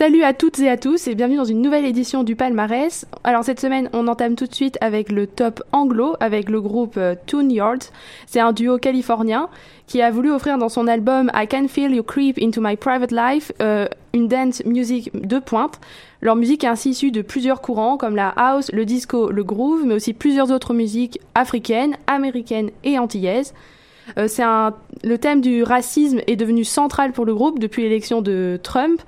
Salut à toutes et à tous et bienvenue dans une nouvelle édition du palmarès. Alors cette semaine, on entame tout de suite avec le top anglo avec le groupe euh, Toon Yards. C'est un duo californien qui a voulu offrir dans son album I Can Feel You Creep Into My Private Life euh, une dance music de pointe. Leur musique est ainsi issue de plusieurs courants comme la house, le disco, le groove, mais aussi plusieurs autres musiques africaines, américaines et antillaises. Euh, un, le thème du racisme est devenu central pour le groupe depuis l'élection de Trump.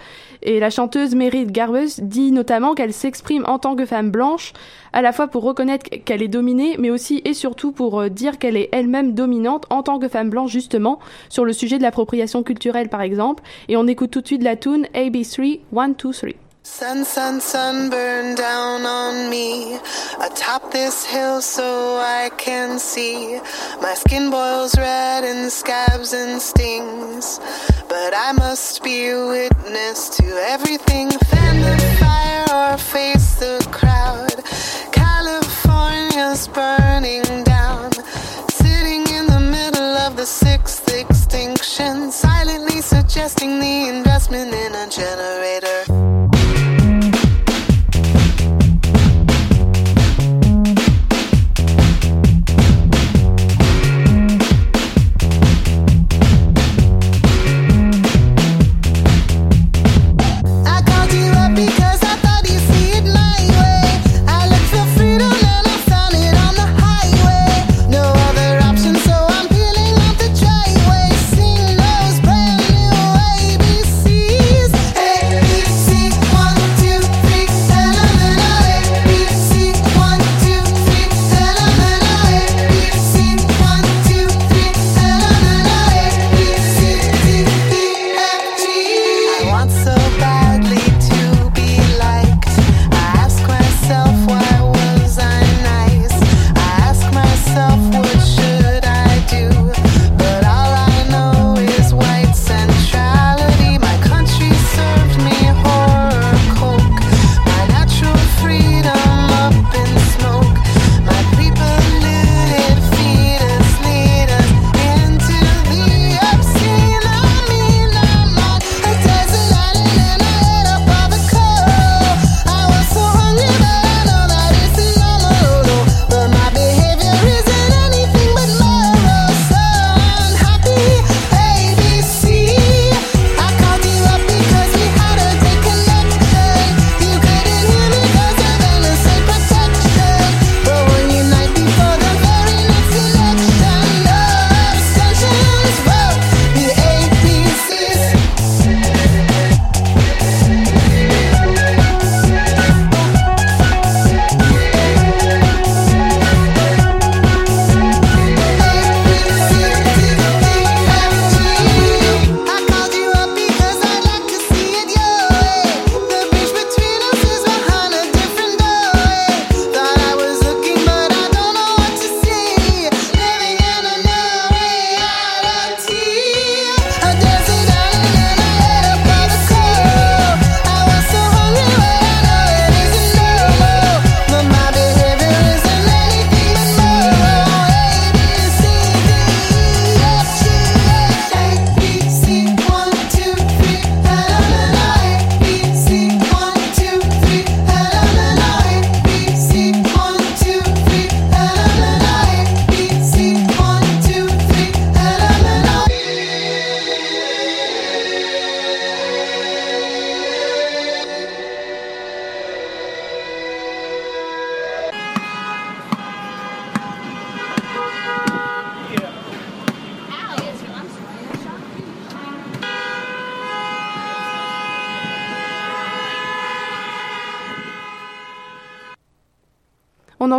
Et la chanteuse Meryl Garbus dit notamment qu'elle s'exprime en tant que femme blanche, à la fois pour reconnaître qu'elle est dominée, mais aussi et surtout pour euh, dire qu'elle est elle-même dominante en tant que femme blanche, justement, sur le sujet de l'appropriation culturelle, par exemple. Et on écoute tout de suite la tune AB3 1, 2, 3. Sun, sun, sun burn down on me atop this hill so I can see. My skin boils red and scabs and stings, but I must be a witness to everything. Fan the fire or face the crowd. California's burning down, sitting in the middle of the sixth extinction, silently suggesting the investment in a generator.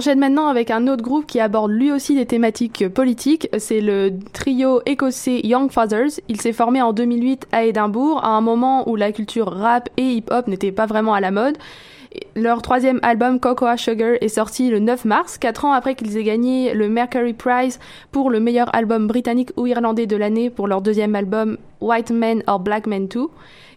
Enchaîne maintenant avec un autre groupe qui aborde lui aussi des thématiques politiques. C'est le trio écossais Young Fathers. Il s'est formé en 2008 à Édimbourg, à un moment où la culture rap et hip-hop n'était pas vraiment à la mode. Leur troisième album, Cocoa Sugar, est sorti le 9 mars, quatre ans après qu'ils aient gagné le Mercury Prize pour le meilleur album britannique ou irlandais de l'année pour leur deuxième album, White Men or Black Men Too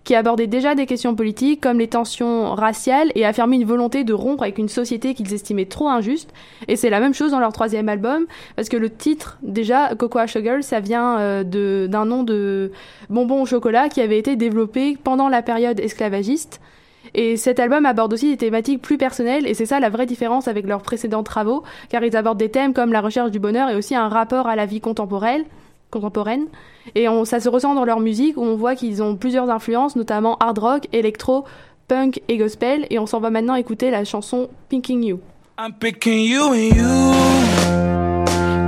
qui abordait déjà des questions politiques comme les tensions raciales et affirmait une volonté de rompre avec une société qu'ils estimaient trop injuste. Et c'est la même chose dans leur troisième album, parce que le titre, déjà, Cocoa Sugar, ça vient euh, d'un nom de bonbon au chocolat qui avait été développé pendant la période esclavagiste. Et cet album aborde aussi des thématiques plus personnelles, et c'est ça la vraie différence avec leurs précédents travaux, car ils abordent des thèmes comme la recherche du bonheur et aussi un rapport à la vie contemporaine contemporaine. Et on, ça se ressent dans leur musique où on voit qu'ils ont plusieurs influences, notamment hard rock, électro, punk et gospel. Et on s'en va maintenant écouter la chanson Picking You. I'm picking you and you.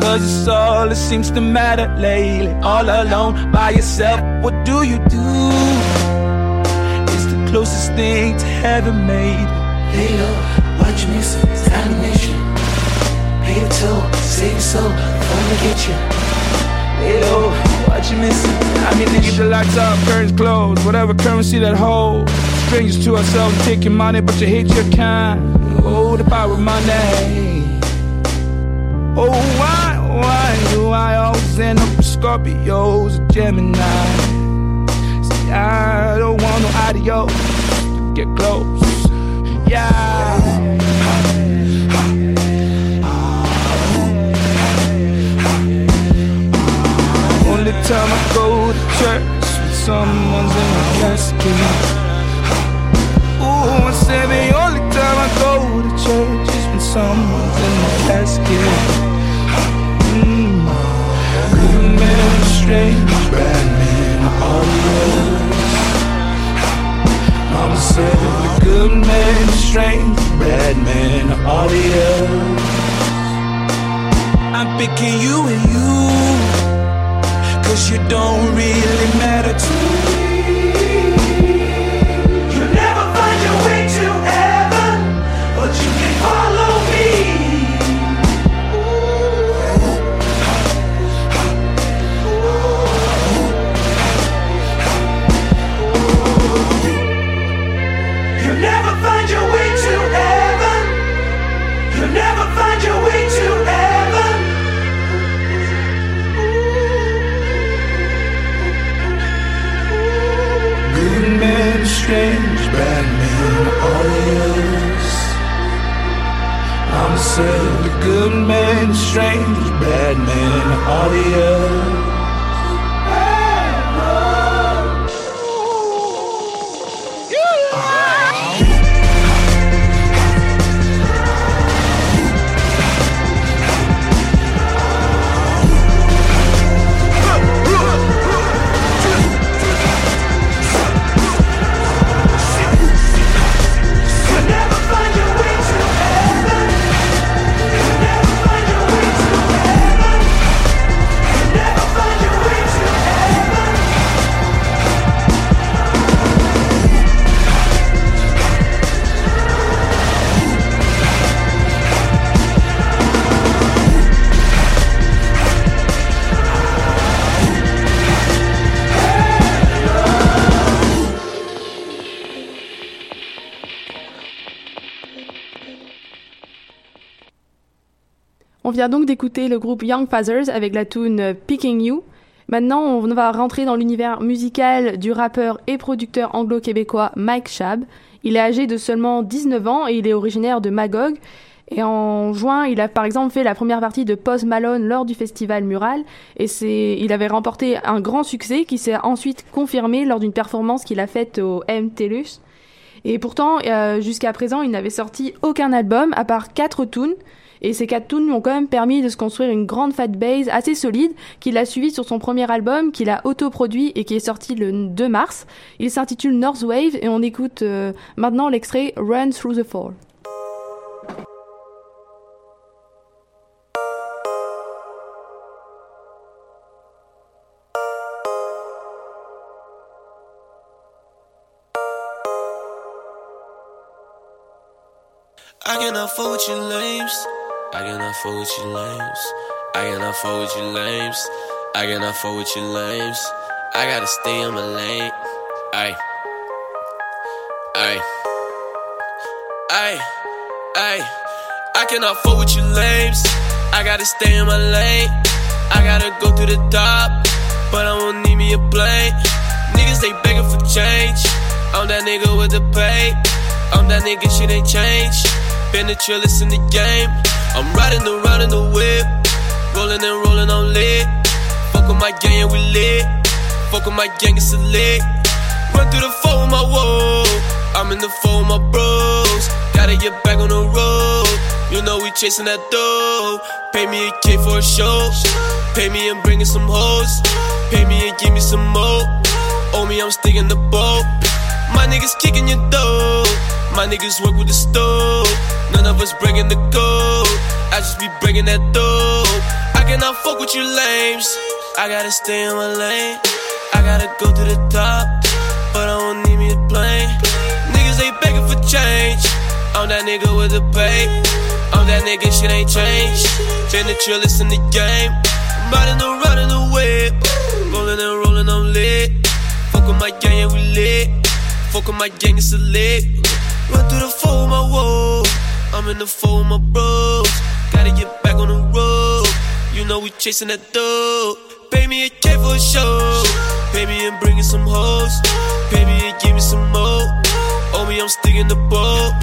Cause it's all that seems to matter lately. All alone by yourself, what do you do? It's the closest thing to heaven made. Lay low, watch me, it's animation. Pay the toll, save your soul, gonna get you. Yo, what you missing? I mean, niggas the lights off, curtains closed, whatever currency that holds. Strangers to ourselves, taking money, but you hate your kind. Oh, the power of money. Oh, why, why do I always end up with Scorpios or Gemini? See, I don't want no adios. Get close, yeah. Time I go to church with someone's in a casket. Ooh, I say the only time I go to church is when someone's in a casket. Mm. Good strange, bad man, all. Mama said the good strange, bad all. I'm picking you and you Cause you don't really matter to me audience. I'm the good man, strange bad man, audience. Vient donc d'écouter le groupe Young Fathers avec la tune Picking You. Maintenant, on va rentrer dans l'univers musical du rappeur et producteur anglo-québécois Mike Shab. Il est âgé de seulement 19 ans et il est originaire de Magog. Et en juin, il a par exemple fait la première partie de Post Malone lors du festival Mural. Et c'est, il avait remporté un grand succès qui s'est ensuite confirmé lors d'une performance qu'il a faite au MTLUS. Et pourtant, euh, jusqu'à présent, il n'avait sorti aucun album à part quatre tunes. Et ces quatre tunes lui ont quand même permis de se construire une grande base assez solide qu'il a suivi sur son premier album qu'il a autoproduit et qui est sorti le 2 mars. Il s'intitule North Wave et on écoute euh, maintenant l'extrait Run Through the Fall. I cannot fuck with you lames. I cannot fuck with you lames. I cannot fuck with you lames. I gotta stay in my lane. Ay. Ay. Ay. Ay. I cannot fuck with you lames. I gotta stay in my lane. I gotta go to the top, but I won't need me a plane. Niggas they begging for change. I'm that nigga with the pay. I'm that nigga, shit ain't changed. Been the trillest in the game. I'm riding around in the whip. Rolling and rolling on lit. Fuck with my gang, and we lit. Fuck with my gang, it's a lit. Run through the phone with my whoa. I'm in the phone with my bros. Gotta get back on the road. You know we chasing that dough. Pay me a K for a show. Pay me and bringing some hoes. Pay me and give me some more. Owe me, I'm sticking the boat. My niggas kicking your dough. My niggas work with the stove. None of us breaking the code. I just be breaking that dough. I cannot fuck with you lames. I gotta stay in my lane. I gotta go to the top, but I don't need me a plane. Niggas ain't begging for change. I'm that nigga with the pay. I'm that nigga, shit ain't changed. Been the trillest in the game. Riding around in the whip. Rolling and rolling, I'm lit. Fuck with my gang, yeah, we lit. Fuck with my gang, it's a lit. Run through the phone with my whoa. I'm in the phone with my bros. Chasing that dough. Pay me a K for a show. Pay me and bringing some hoes. Pay me and give me some more. Oh me, I'm sticking the boat.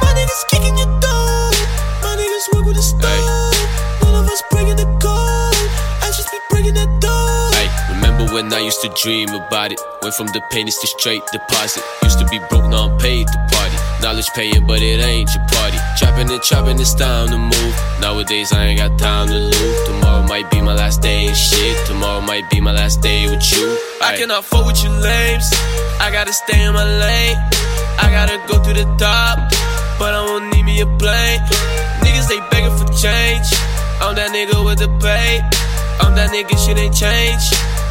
My niggas kicking your door. My niggas work with the stove. None of us breaking the code. I just be breaking that door. Hey, remember when I used to dream about it? Went from the pennies to straight deposit. Used to be broke, now I'm paid to party. Knowledge paying, but it ain't your party. Chopping and chopping, it's time to move. Nowadays, I ain't got time to lose. Tomorrow might be my last day and shit. Tomorrow might be my last day with you. I cannot fuck with you lames. I gotta stay in my lane. I gotta go to the top, but I won't need me a plane. Niggas, they begging for change. I'm that nigga with the pay. I'm that nigga, shit ain't changed.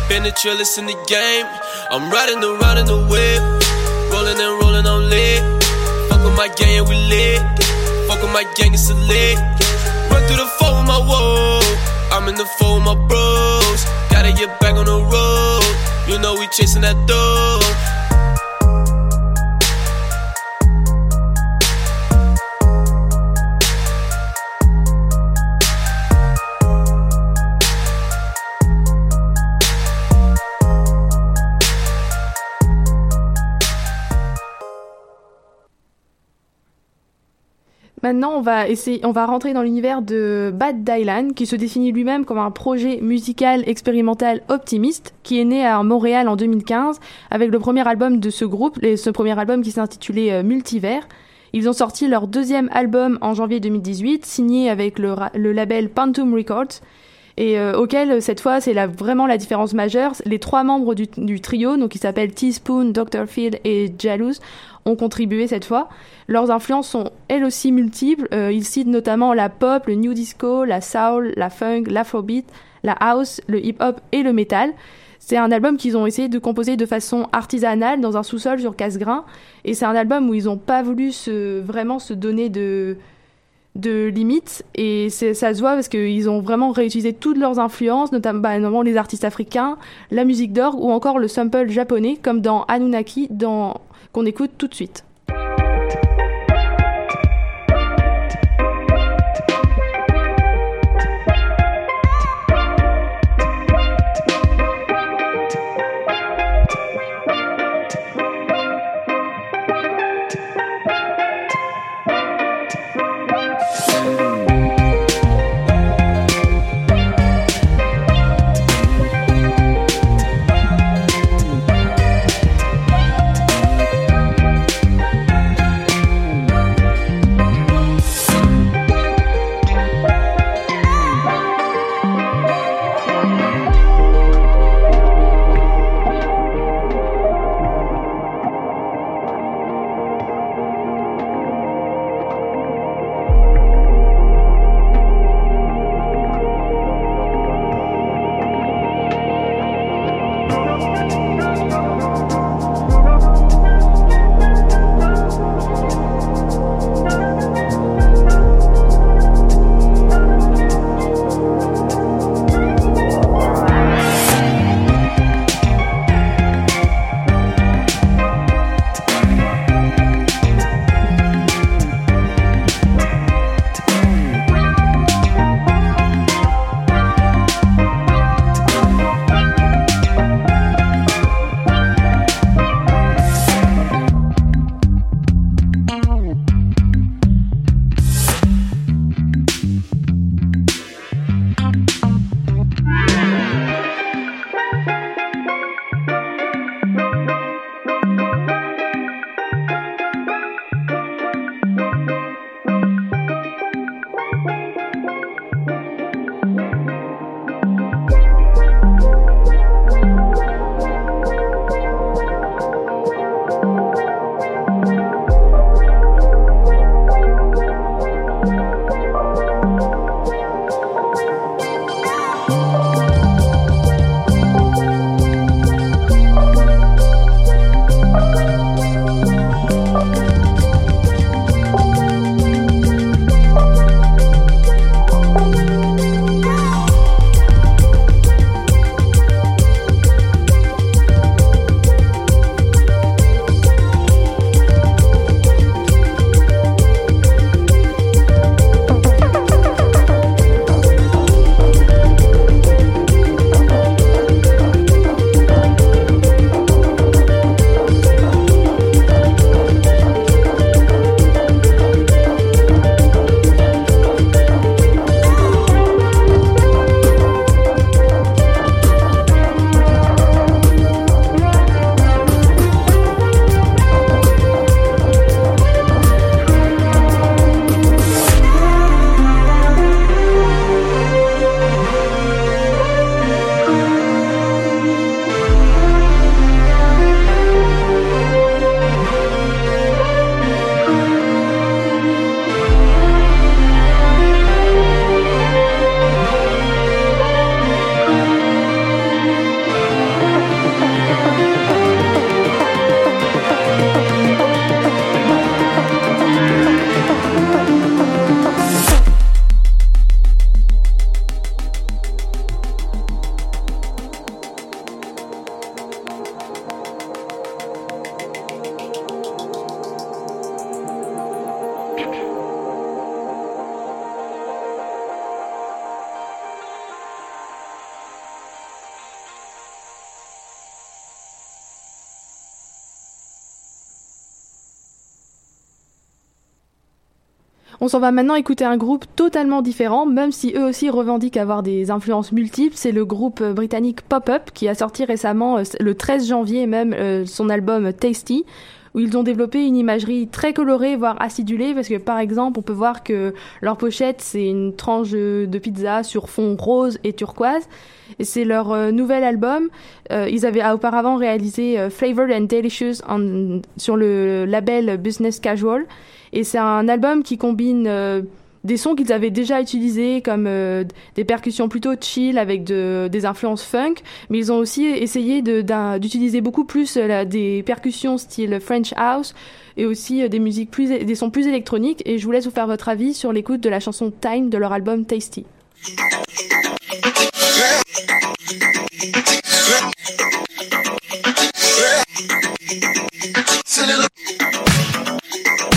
Been the trillest in the game. I'm riding around in the whip. Rolling and with my gang, yeah, we lit. Fuck with my gang, it's a lit. Run through the phone with my whoa. I'm in the phone with my bros. Gotta get back on the road. You know we chasing that dough. Maintenant, on va rentrer dans l'univers de Bad Dylan, qui se définit lui-même comme un projet musical expérimental optimiste, qui est né à Montréal en 2015 avec le premier album de ce groupe, et ce premier album qui s'intitulait euh, Multivers. Ils ont sorti leur deuxième album en janvier 2018, signé avec le, le label Pantum Records, et euh, auquel cette fois c'est vraiment la différence majeure. Les trois membres du, du trio, donc qui s'appellent Teaspoon, Dr. Phil et Jalouse, ont contribué cette fois. Leurs influences sont elles aussi multiples. Euh, ils citent notamment la pop, le new disco, la soul, la funk, l'afrobeat, la house, le hip-hop et le metal. C'est un album qu'ils ont essayé de composer de façon artisanale dans un sous-sol sur casse-grain. Et c'est un album où ils n'ont pas voulu se, vraiment se donner de, de limites. Et ça se voit parce qu'ils ont vraiment réutilisé toutes leurs influences, notamment, bah, notamment les artistes africains, la musique d'orgue ou encore le sample japonais, comme dans Anunnaki, dans... qu'on écoute tout de suite. On s'en va maintenant écouter un groupe totalement différent, même si eux aussi revendiquent avoir des influences multiples. C'est le groupe euh, britannique Pop-Up qui a sorti récemment, euh, le 13 janvier même, euh, son album Tasty, où ils ont développé une imagerie très colorée, voire acidulée, parce que par exemple, on peut voir que leur pochette, c'est une tranche de pizza sur fond rose et turquoise. Et c'est leur nouvel album. ils avaient auparavant réalisé Flavored and Delicious sur le label Business Casual. Et c'est un album qui combine euh, des sons qu'ils avaient déjà utilisés comme euh, des percussions plutôt chill avec de, des influences funk, mais ils ont aussi essayé d'utiliser beaucoup plus euh, des percussions style French house et aussi des musiques plus des sons plus électroniques et je vous laisse vous faire votre avis sur l'écoute de la chanson Time de leur album Tasty.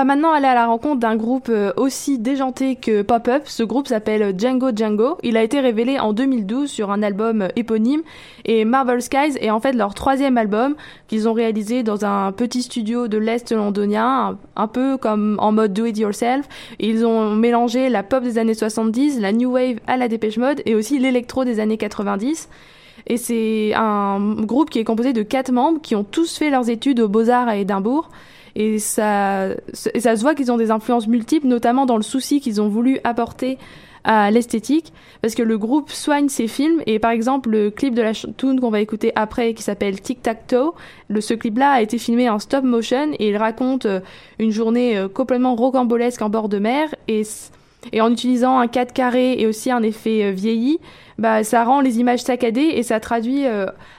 va, maintenant aller à la rencontre d'un groupe euh, aussi déjanté que Pop-Up. Ce groupe s'appelle Django Django. Il a été révélé en 2012 sur un album éponyme et Marvel Skies est en fait leur troisième album qu'ils ont réalisé dans un petit studio de l'Est londonien, un, peu comme en mode do it yourself. Ils ont mélangé la pop des années 70, la new wave à la Dépêche Mode et aussi l'électro des années 90. Et c'est un groupe qui est composé de quatre membres qui ont tous fait leurs études aux Beaux-Arts à Édimbourg et ça, ça se voit qu'ils ont des influences multiples, notamment dans le souci qu'ils ont voulu apporter à l'esthétique, parce que le groupe soigne ses films, et par exemple le clip de la tune qu'on va écouter après, qui s'appelle Tic Tac Toe, ce clip-là a été filmé en stop motion, et il raconte euh, une journée euh, complètement rocambolesque en bord de mer, et, et en utilisant un 4 carré et aussi un effet euh, vieilli, bah, ça rend les images saccadées, et ça traduit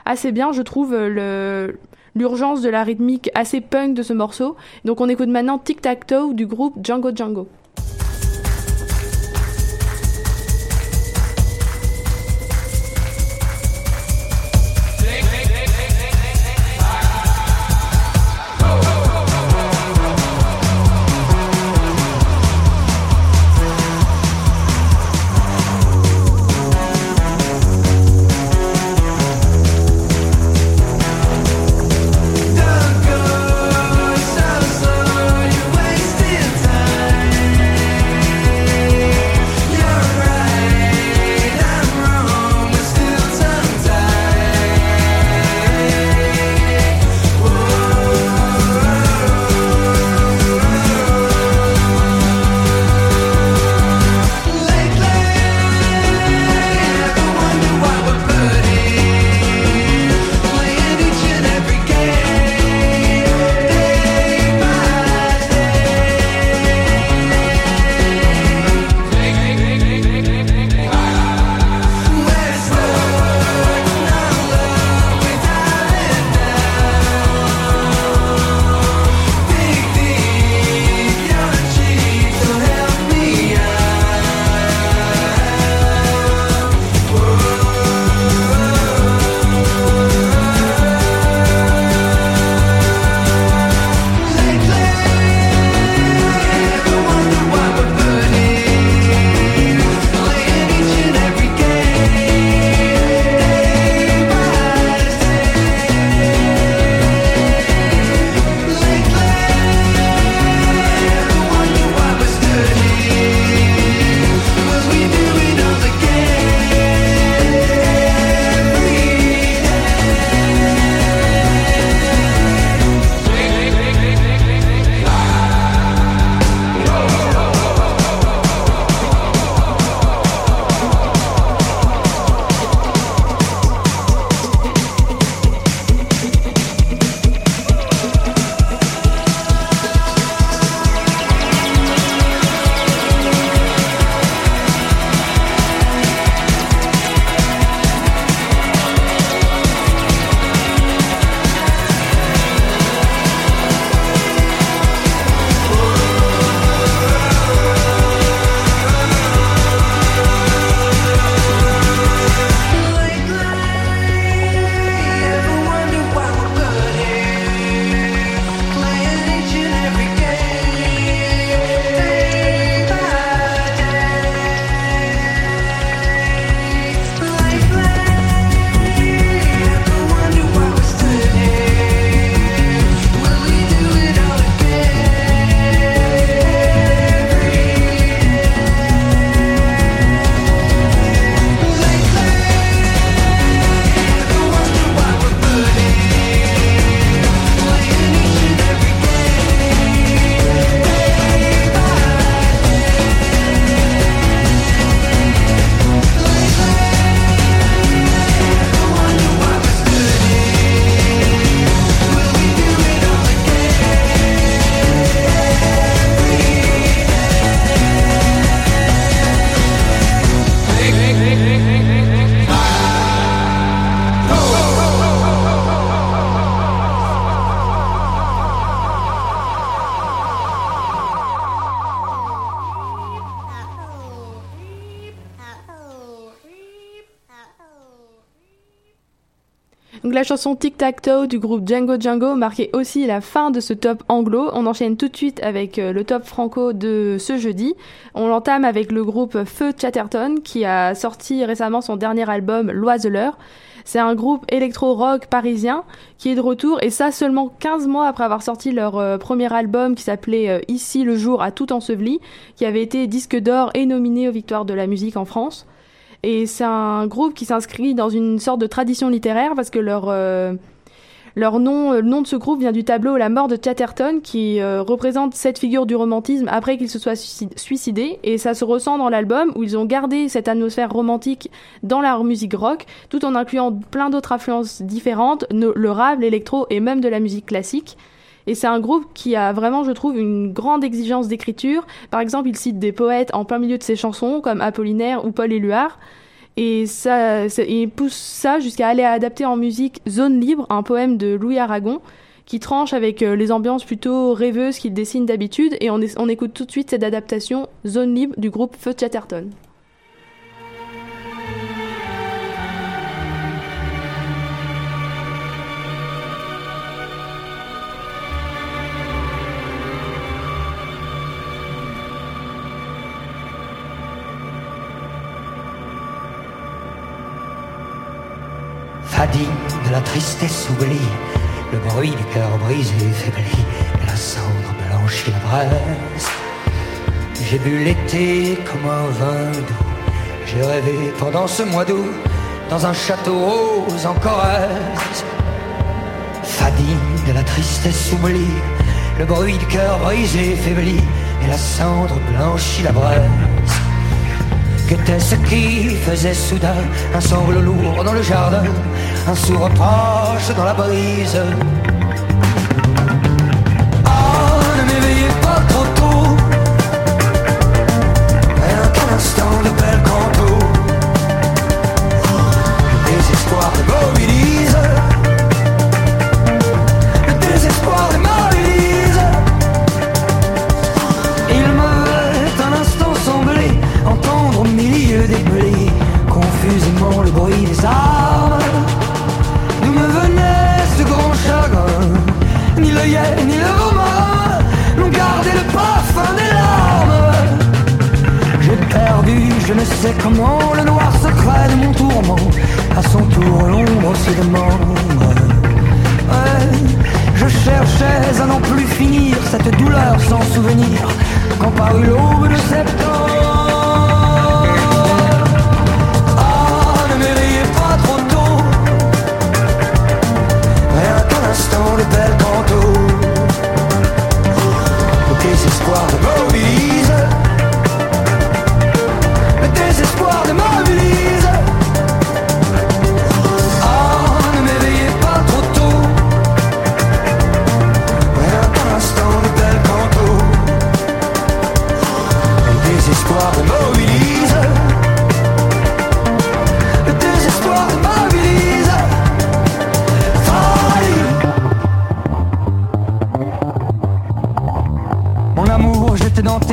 assez bien, je trouve, le, l'urgence de la rythmique assez punk de ce morceau. Donc on écoute maintenant Tic Tac Toe du groupe Django Django. Donc la chanson Tic Tac Toe du groupe Django Django marquait aussi la fin de ce top anglo. On enchaîne tout de suite avec euh, le top franco de ce jeudi. On l'entame avec le groupe Feu Chatterton qui a sorti récemment son dernier album L'Oiseleur. C'est un groupe électro-rock parisien qui est de retour et ça seulement 15 mois après avoir sorti leur euh, premier album qui s'appelait euh, Ici le jour à tout enseveli, qui avait été disque d'or et nominé aux victoires de la musique en France. Et c'est un groupe qui s'inscrit dans une sorte de tradition littéraire parce que leur euh, nom, le nom de ce groupe vient du tableau La mort de Chatterton qui représente cette figure du romantisme après qu'il se soit suicidé et ça se ressent dans l'album où ils ont gardé cette atmosphère romantique dans leur musique rock tout en incluant plein d'autres influences différentes, le rap, l'électro et même de la musique classique. Et c'est un groupe qui a vraiment, je trouve, une grande exigence d'écriture. Par exemple, il cite des poètes en plein milieu de ses chansons, comme Apollinaire ou Paul Éluard. Et ça, il pousse ça jusqu'à aller adapter en musique Zone Libre, un poème de Louis Aragon, qui tranche avec euh, les ambiances plutôt rêveuses qu'il dessine d'habitude. Et on, on écoute tout de suite cette adaptation Zone Libre du groupe Feu Chatterton. De la tristesse oublie, le bruit du cœur brisé faibli, et la cendre blanchit la braise. J'ai bu l'été comme un vin doux, j'ai rêvé pendant ce mois d'août dans un château rose en Corrèze. Fadigue de la tristesse oublie, le bruit du cœur brisé faibli, et la cendre blanchit la braise. Qu'était-ce qui faisait soudain un sangle lourd dans le jardin, un sourd reproche dans la brise Comment le noir secret de mon tourment. À son tour l'ombre se demande. Je cherchais à n'en plus finir Cette douleur sans souvenir. Quand parut l'aube de septembre Ah, ne pas trop tôt. Instant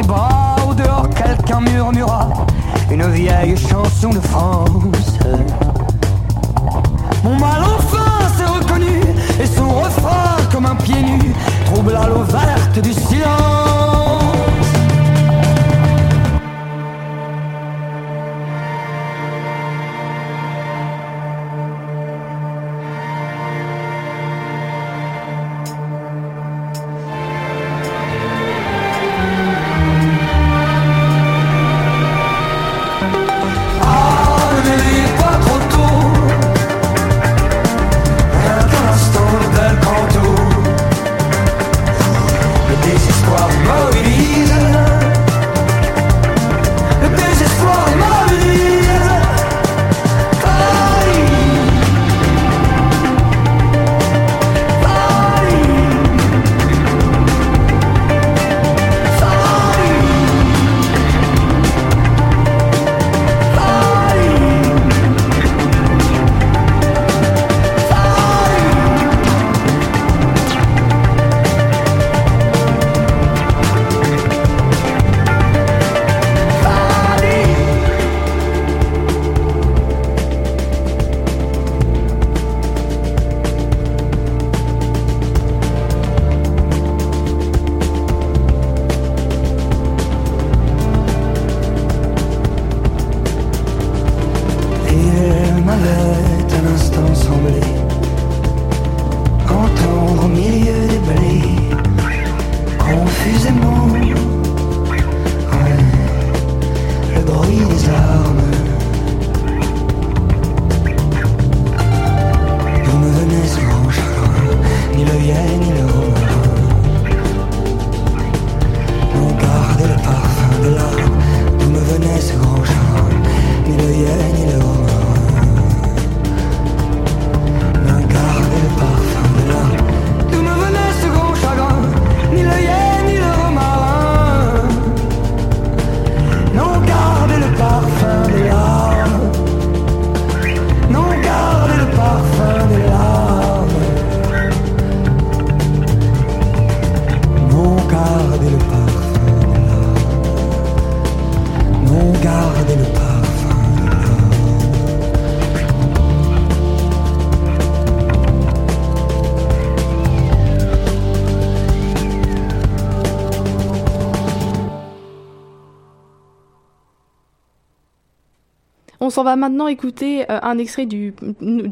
tes bras, au dehors quelqu'un murmura une vieille chanson de France. Mon mal enfin s'est reconnu et son refrain comme un pied nu troubla l'eau verte du silence. S'en va maintenant écouter euh, un extrait du,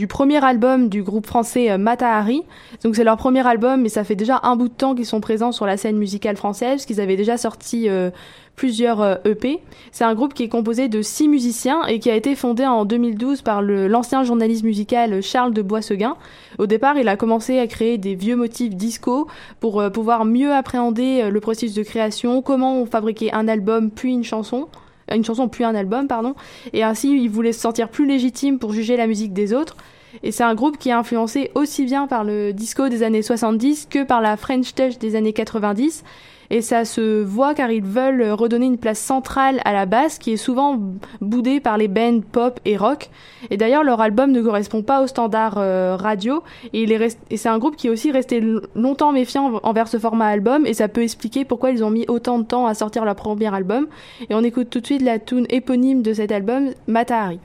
premier album du groupe français euh, Matahari. Donc c'est leur premier album, mais ça fait déjà un bout de temps qu'ils sont présents sur la scène musicale française, qu'ils avaient déjà sorti euh, plusieurs EP. E c'est un groupe qui est composé de six musiciens et qui a été fondé en 2012 par l'ancien journaliste musical Charles de Boisseguin. Au départ, il a commencé à créer des vieux motifs disco pour pouvoir mieux appréhender le processus de création, comment on fabriquait un album puis une chanson une chanson puis un album, pardon, et ainsi il voulait se sentir plus légitime pour juger la musique des autres. Et c'est un groupe qui est influencé aussi bien par le disco des années 70 que par la French Touch des années 90 et ça se voit car ils veulent redonner une place centrale à la basse qui est souvent boudée par les bands pop et rock. Et d'ailleurs leur album ne correspond pas aux standards euh, radio et, c'est un groupe qui est aussi resté longtemps méfiant envers ce format album et ça peut expliquer pourquoi ils ont mis autant de temps à sortir leur premier album. Et on écoute tout de suite la tune éponyme de cet album, Matahari.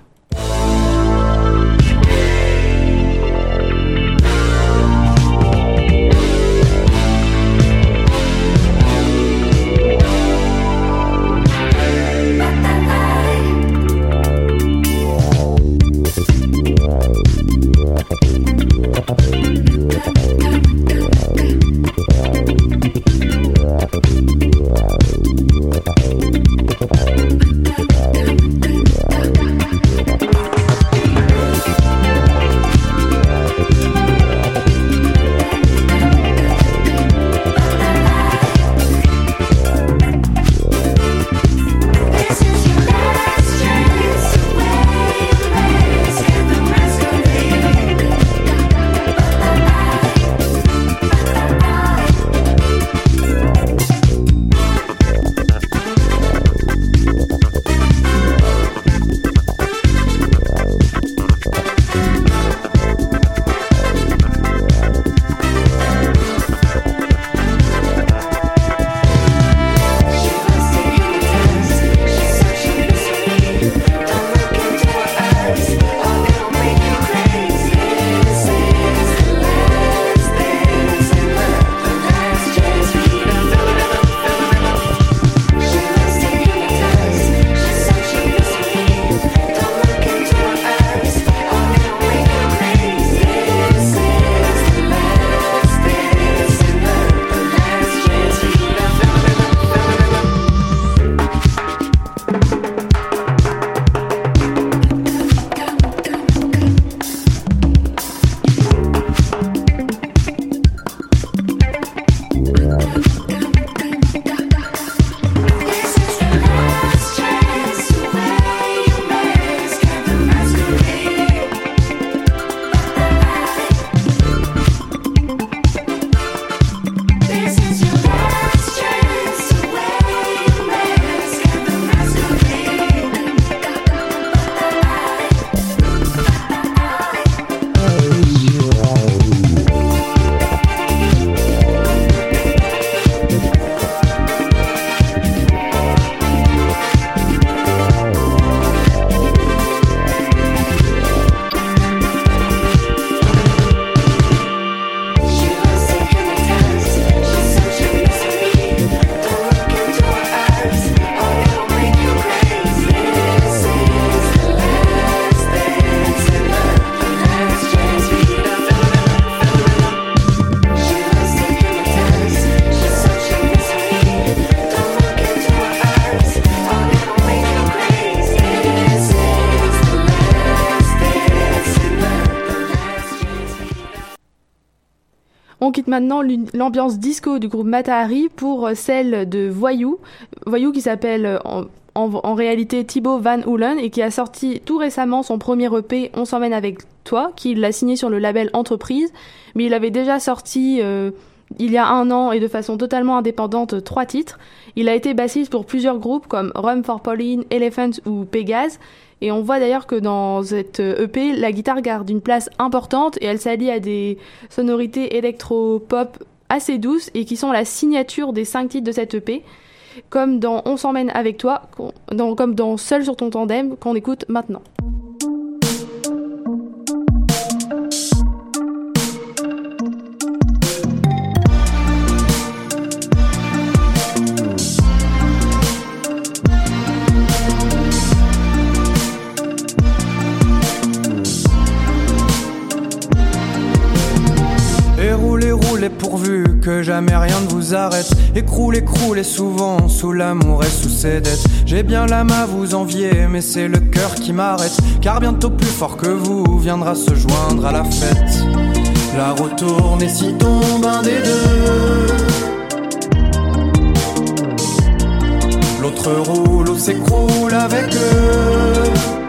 L'ambiance disco du groupe Matahari pour euh, celle de Voyou. Voyou qui s'appelle euh, en, réalité Thibaut Van Hoolen et qui a sorti tout récemment son premier EP On s'emmène avec toi, qu'il a signé sur le label Entreprise, mais il avait déjà sorti euh, il y a un an et de façon totalement indépendante trois titres. Il a été bassiste pour plusieurs groupes comme Rum for Pauline, Elephant ou Pégase et on voit d'ailleurs que dans cette EP, la guitare garde une place importante et elle s'allie à des sonorités électro-pop assez douces et qui sont la signature des cinq titres de cette EP, comme dans On s'emmène avec toi, comme dans Seul sur ton tandem qu'on écoute maintenant. Jamais rien ne vous arrête. Écroule, écroule et souvent sous l'amour et sous ses dettes. J'ai bien l'âme à vous envier, mais c'est le cœur qui m'arrête. Car bientôt plus fort que vous viendra se joindre à la fête. La retourne et si tombe un des deux. L'autre roule ou s'écroule avec eux.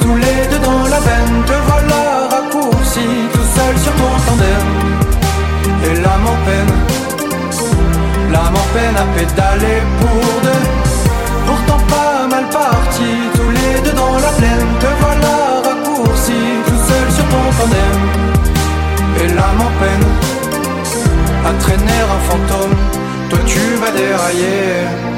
Tous les deux dans la veine. Te voilà raccourci, tout seul sur ton tandem. Et l'âme en peine, l'âme en peine à pédaler pour deux. Pourtant pas mal parti, tous les deux dans la plaine. Te voilà raccourci, tout seul sur ton tandem. Et l'âme en peine à traîner un fantôme, toi tu vas dérailler.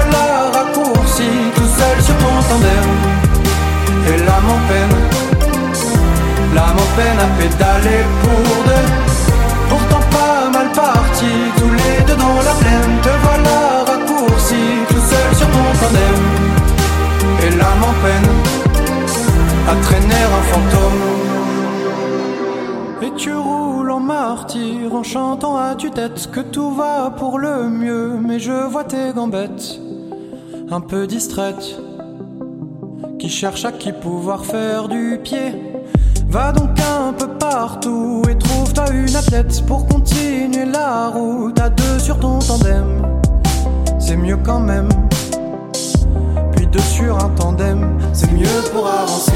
seul sur ton tandem. Et l'âme en peine, l'âme en peine à pédaler pour deux. Pourtant pas mal parti, tous les deux dans la plaine. Te voilà raccourci, tout seul sur ton tandem. Et l'âme en peine à traîner un fantôme. Et tu roules en martyr en chantant à tue-tête que tout va pour le mieux, mais je vois tes gambettes un peu distraites qui cherchent à qui pouvoir faire du pied. Va donc un peu partout et trouve-toi une athlète pour continuer la route à deux sur ton tandem. C'est mieux quand même puis deux sur un tandem, c'est mieux pour avancer.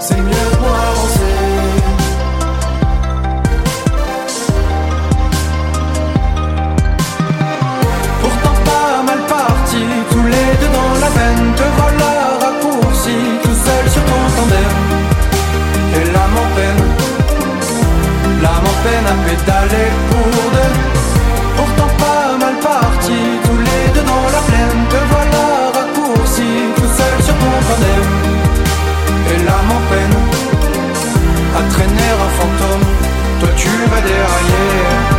C'est mieux la veine, te voilà raccourci, tout seul sur ton tandem. Et l'âme en peine, l'âme en peine à pédaler pour deux. Pourtant pas mal parti, tous les deux dans la plaine, te voilà raccourci, tout seul sur ton tandem. Et l'âme en peine, à traîner un fantôme, toi tu vas dérailler.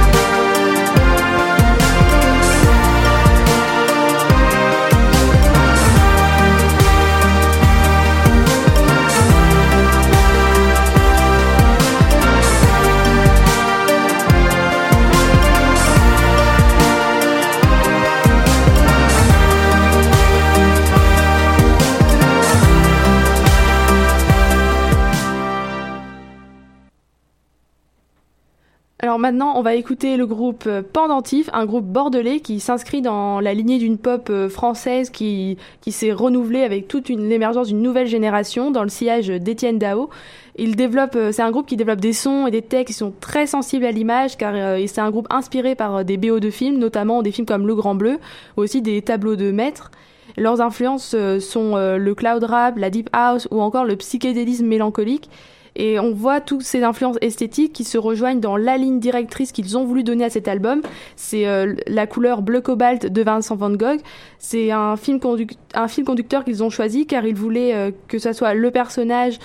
Alors maintenant, on va écouter le groupe euh, Pendentif, un groupe bordelais qui s'inscrit dans la lignée d'une pop euh, française qui, qui s'est renouvelée avec toute l'émergence d'une nouvelle génération dans le sillage d'Étienne Dao. Il développe, euh, c'est un groupe qui développe des sons et des textes qui sont très sensibles à l'image car c'est un groupe inspiré par des BO de films, notamment des films comme Le Grand Bleu, aussi des tableaux de maîtres. Leurs influences sont le cloud rap, la deep house ou encore le psychédélisme mélancolique. Et on voit toutes ces influences esthétiques qui se rejoignent dans la ligne directrice qu'ils ont voulu donner à cet album. C'est euh, la couleur bleu cobalt de Vincent Van Gogh. C'est un film, conducteur qu'ils ont choisi car ils voulaient euh, que ça soit le personnage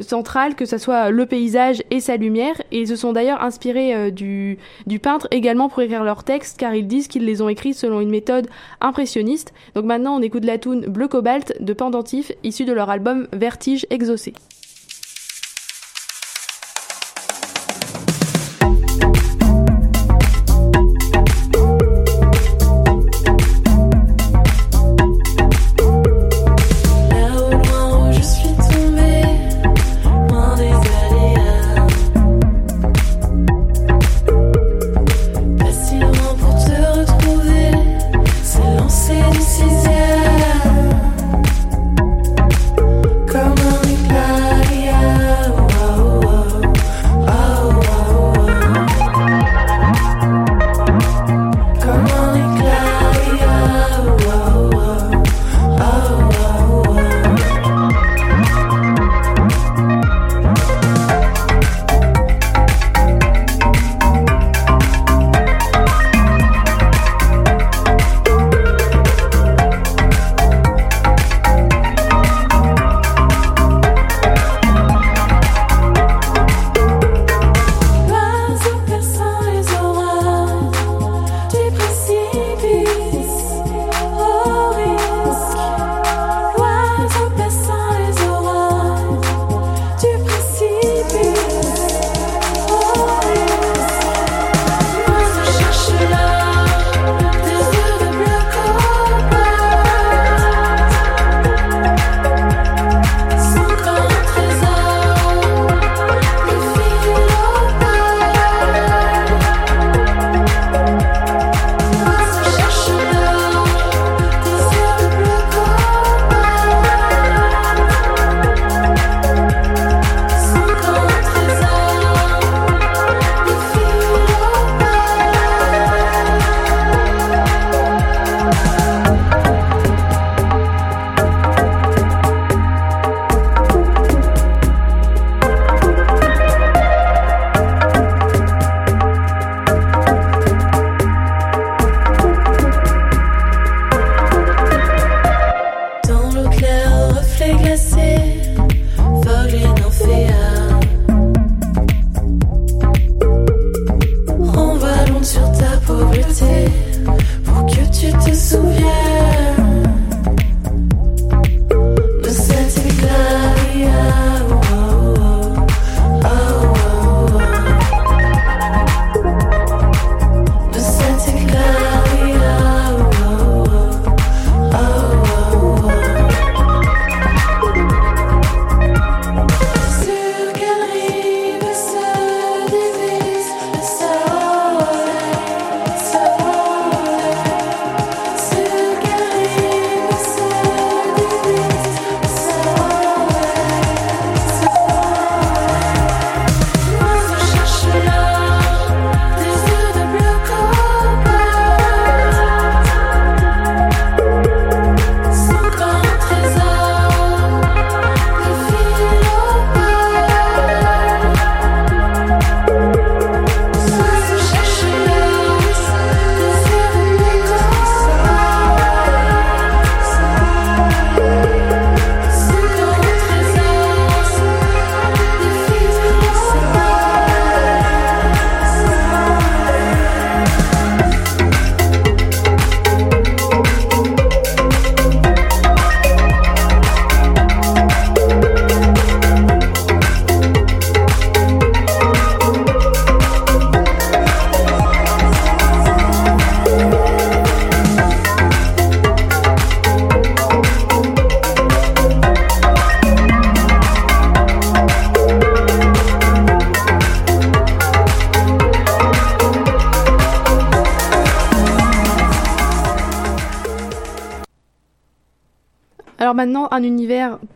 central, que ça soit le paysage et sa lumière. Et ils se sont d'ailleurs inspirés euh, du, du peintre également pour écrire leurs textes, car ils disent qu'ils les ont écrits selon une méthode impressionniste. Donc maintenant, on écoute la tune Bleu Cobalt de Pendentif, issue de leur album Vertige Exaucé.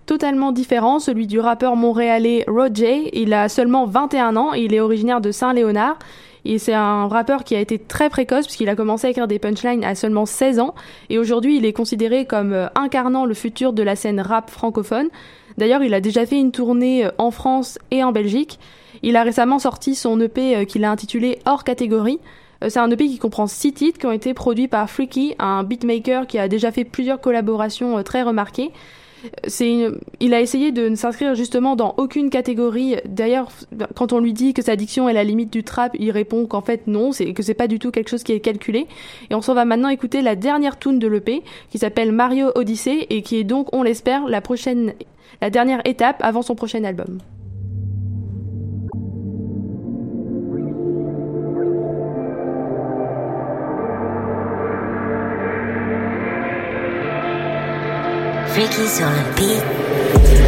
Totalement différent, celui du rappeur montréalais Roger. Il a seulement 21 ans il est originaire de Saint-Léonard. Et c'est un rappeur qui a été très précoce puisqu'il a commencé à écrire des punchlines à seulement 16 ans. Et aujourd'hui, il est considéré comme euh, incarnant le futur de la scène rap francophone. D'ailleurs, il a déjà fait une tournée euh, en France et en Belgique. Il a récemment sorti son EP euh, qu'il a intitulé Hors catégorie. C'est un EP qui comprend six titres qui ont été produits par Freaky, un beatmaker qui a déjà fait plusieurs collaborations très remarquées. Il a essayé de ne s'inscrire justement dans aucune catégorie. D'ailleurs, quand on lui dit que sa diction est la limite du trap, il répond qu'en fait non, c'est que c'est pas du tout quelque chose qui est calculé. Et on s'en va maintenant écouter la dernière tune de l'EP qui s'appelle Mario Odyssey et qui est donc, on l'espère, la prochaine, la dernière étape avant son prochain album. Freaky sur le beat.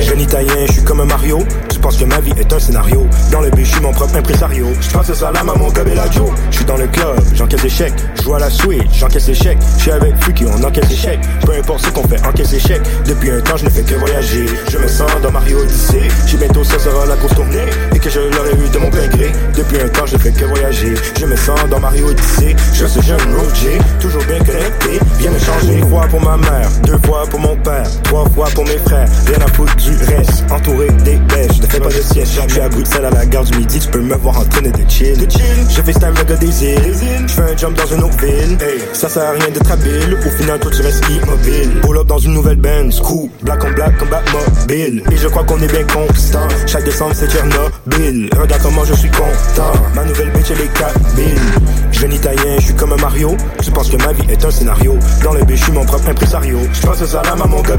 Jeune italien, je suis comme un Mario. Je pense que ma vie est un scénario. Dans le but, je suis mon propre impresario. Je passe ça salam à mon Joe. Je suis dans le club, j'encaisse chèques. Je joue à la suite, j'encaisse chèques. Je suis avec Freaky, on encaisse chèques. Peu importe ce qu'on fait, encaisse chèques. Depuis un temps, je ne fais que voyager. Je me sens dans Mario Odyssey. J'ai bientôt, ça sera la course tournée. Et que je l'aurais eu de mon plein gré. Depuis un temps, je ne fais que voyager. Je me sens dans Mario Odyssey. Je suis jeune Roger, toujours bien connecté. Viens me changer. Une fois pour ma mère, deux fois pour mon père. Trois fois pour mes frères, foutre du reste. Entouré des bêches, ne fais pas de siège. J'suis à Bruxelles à la gare du midi, tu peux me voir en train de chill. Je fais time le gars des îles, j'fais un jump dans une autre ville. Ça sert à rien d'être habile, au final toi tu restes immobile. Pull up dans une nouvelle Benz, coup, black on black combat mobile. Et je crois qu'on est bien constant, chaque décembre c'est Tchernobyl. Regarde comment je suis content, ma nouvelle bitch elle est 4000. Jeune italien, je suis comme un Mario, je pense que ma vie est un scénario. Dans le but, je suis mon propre impresario. Je passe ça à mon gars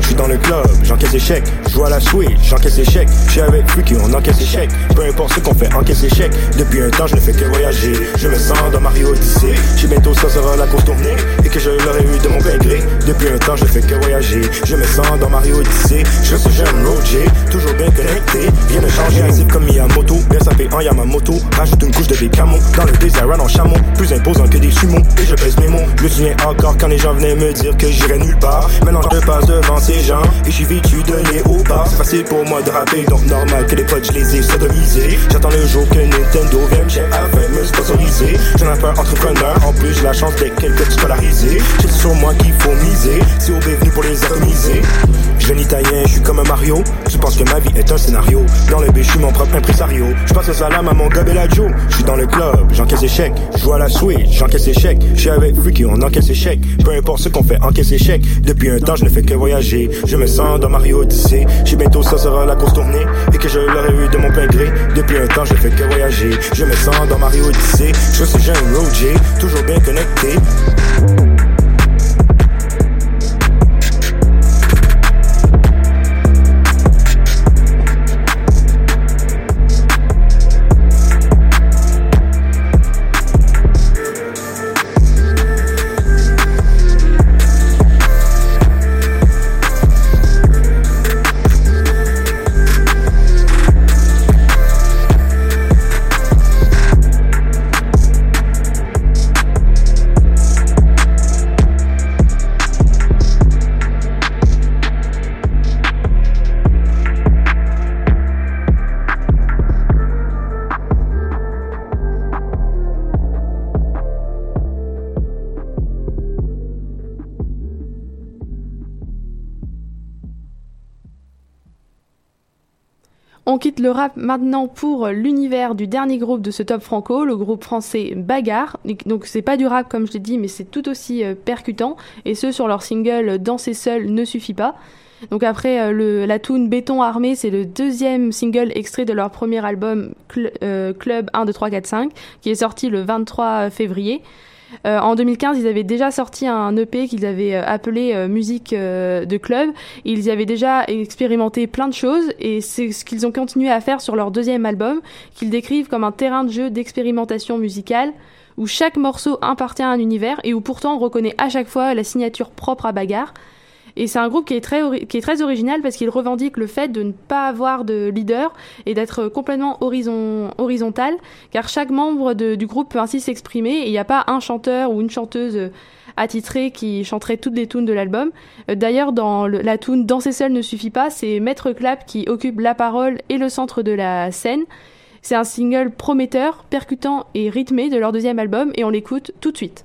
je suis dans le club, j'encaisse chèques. Je à la Switch, j'encaisse chèques. Je suis avec Freaky, on encaisse chèques. Peu importe ce qu'on fait, encaisse chèques. Depuis un temps, je ne fais que voyager. Je me sens dans Mario Odyssey. J'ai bientôt, ça sera la course tournée. Que je l'aurais eu de mon plein gré. Depuis un temps, je fais que voyager. Je me sens dans Mario Odyssey. Je suis jeune Roger, toujours bien connecté. Rien ne changer, ainsi comme Miyamoto. Bien sapé en Yamamoto. Rajoute une couche de décamo. Dans le désert, en chameau. Plus imposant que des sumo. Et je pèse mes mots. Je me souviens encore quand les gens venaient me dire que j'irais nulle part. Maintenant, je passe devant ces gens et je suis vêtu de léopard. C'est facile pour moi de rapper, donc normal que les potes je les ai sodomisés. J'attends le jour que Nintendo vienne j'ai me sponsoriser. J'en ai un entrepreneur, en plus j'ai la chance d'être quelqu'un de C'est sur moi qu'il faut miser, si au venu pour les atomiser. Jeune italien, je suis comme un Mario. Je pense que ma vie est un scénario. Dans le B, je suis mon propre impresario. Je passe ça à mon Joe. Je suis dans le club, j'encaisse chèques. Je joue à la Switch, j'encaisse chèques. Je suis avec Freaky, on encaisse chèques. Peu importe ce qu'on fait, encaisse chèques. Depuis un temps, je ne fais que voyager. Je me sens dans Mario Odyssey. J'ai bientôt, ça sera la course tournée. Et que je l'aurais eu de mon plein gré. Depuis un temps, je fais que voyager. Je me sens dans Mario Odyssey. Je suis jeune Roger, toujours bien connecté. On quitte le rap maintenant pour l'univers du dernier groupe de ce top franco, le groupe français Bagarre. Donc c'est pas du rap comme je l'ai dit, mais c'est tout aussi euh, percutant. Et ce sur leur single Danser seul ne suffit pas. Donc après euh, la tune Béton armé, c'est le deuxième single extrait de leur premier album euh, Club 1, 2, 3, 4, 5, qui est sorti le 23 février. Euh, en 2015, ils avaient déjà sorti un EP qu'ils avaient euh, appelé euh, Musique de club. Ils y avaient déjà expérimenté plein de choses et c'est ce qu'ils ont continué à faire sur leur deuxième album, qu'ils décrivent comme un terrain de jeu d'expérimentation musicale où chaque morceau appartient à un univers et où pourtant on reconnaît à chaque fois la signature propre à Bagarre. Et c'est un groupe qui est très, qui est très original parce qu'il revendique le fait de ne pas avoir de leader et d'être complètement horizon, horizontal, car chaque membre du groupe peut ainsi s'exprimer et il n'y a pas un chanteur ou une chanteuse attitrée qui chanterait toutes les tunes de l'album. Euh, d'ailleurs, dans la tune Danser seul ne suffit pas, c'est Maître Clap qui occupe la parole et le centre de la scène. C'est un single prometteur, percutant et rythmé de leur deuxième album et on l'écoute tout de suite.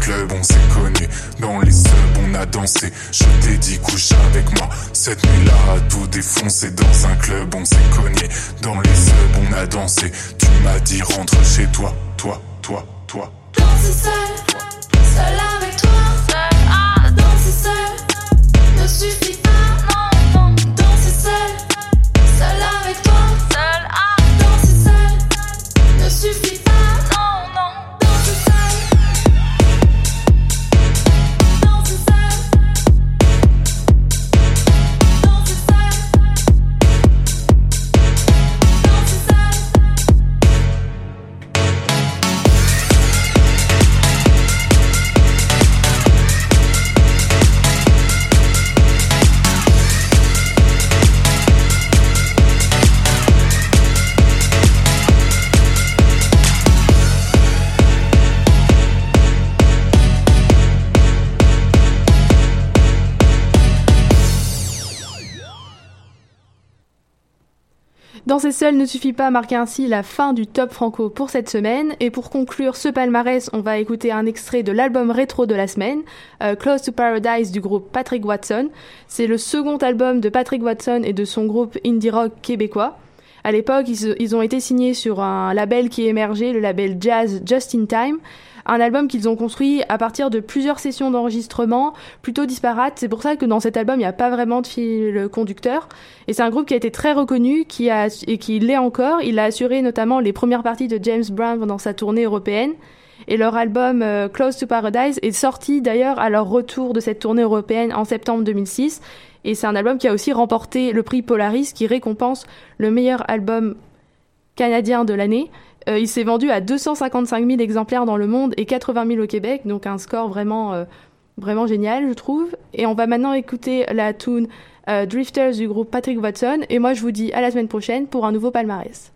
club, on s'est connu. Dans les subs, on a dansé. Je t'ai dit, couche avec moi. Cette nuit-là, à tout défoncer. Dans un club, on s'est cogné. Dans les subs, on a dansé. Tu m'as dit, rentre chez toi, toi, toi, toi. Danser seul, seul avec toi. Danser ah, seul, ne suffit Danser seul ne suffit pas à marquer ainsi la fin du top franco pour cette semaine. Et pour conclure ce palmarès, on va écouter un extrait de l'album rétro de la semaine, euh, Close to Paradise du groupe Patrick Watson. C'est le second album de Patrick Watson et de son groupe indie rock québécois. À l'époque, ils, ils, ont été signés sur un label qui émergeait, le label Jazz Just in Time un album qu'ils ont construit à partir de plusieurs sessions d'enregistrement plutôt disparates. C'est pour ça que dans cet album, il n'y a pas vraiment de fil conducteur. Et c'est un groupe qui a été très reconnu qui a, et qui l'est encore. Il a assuré notamment les premières parties de James Brown pendant sa tournée européenne. Et leur album euh, Close to Paradise est sorti d'ailleurs à leur retour de cette tournée européenne en septembre 2006. Et c'est un album qui a aussi remporté le prix Polaris qui récompense le meilleur album canadien de l'année. Euh, il s'est vendu à 255 000 exemplaires dans le monde et 80 000 au Québec, donc un score vraiment, euh, vraiment génial, je trouve. Et on va maintenant écouter la tune euh, Drifters du groupe Patrick Watson. Et moi, je vous dis à la semaine prochaine pour un nouveau palmarès.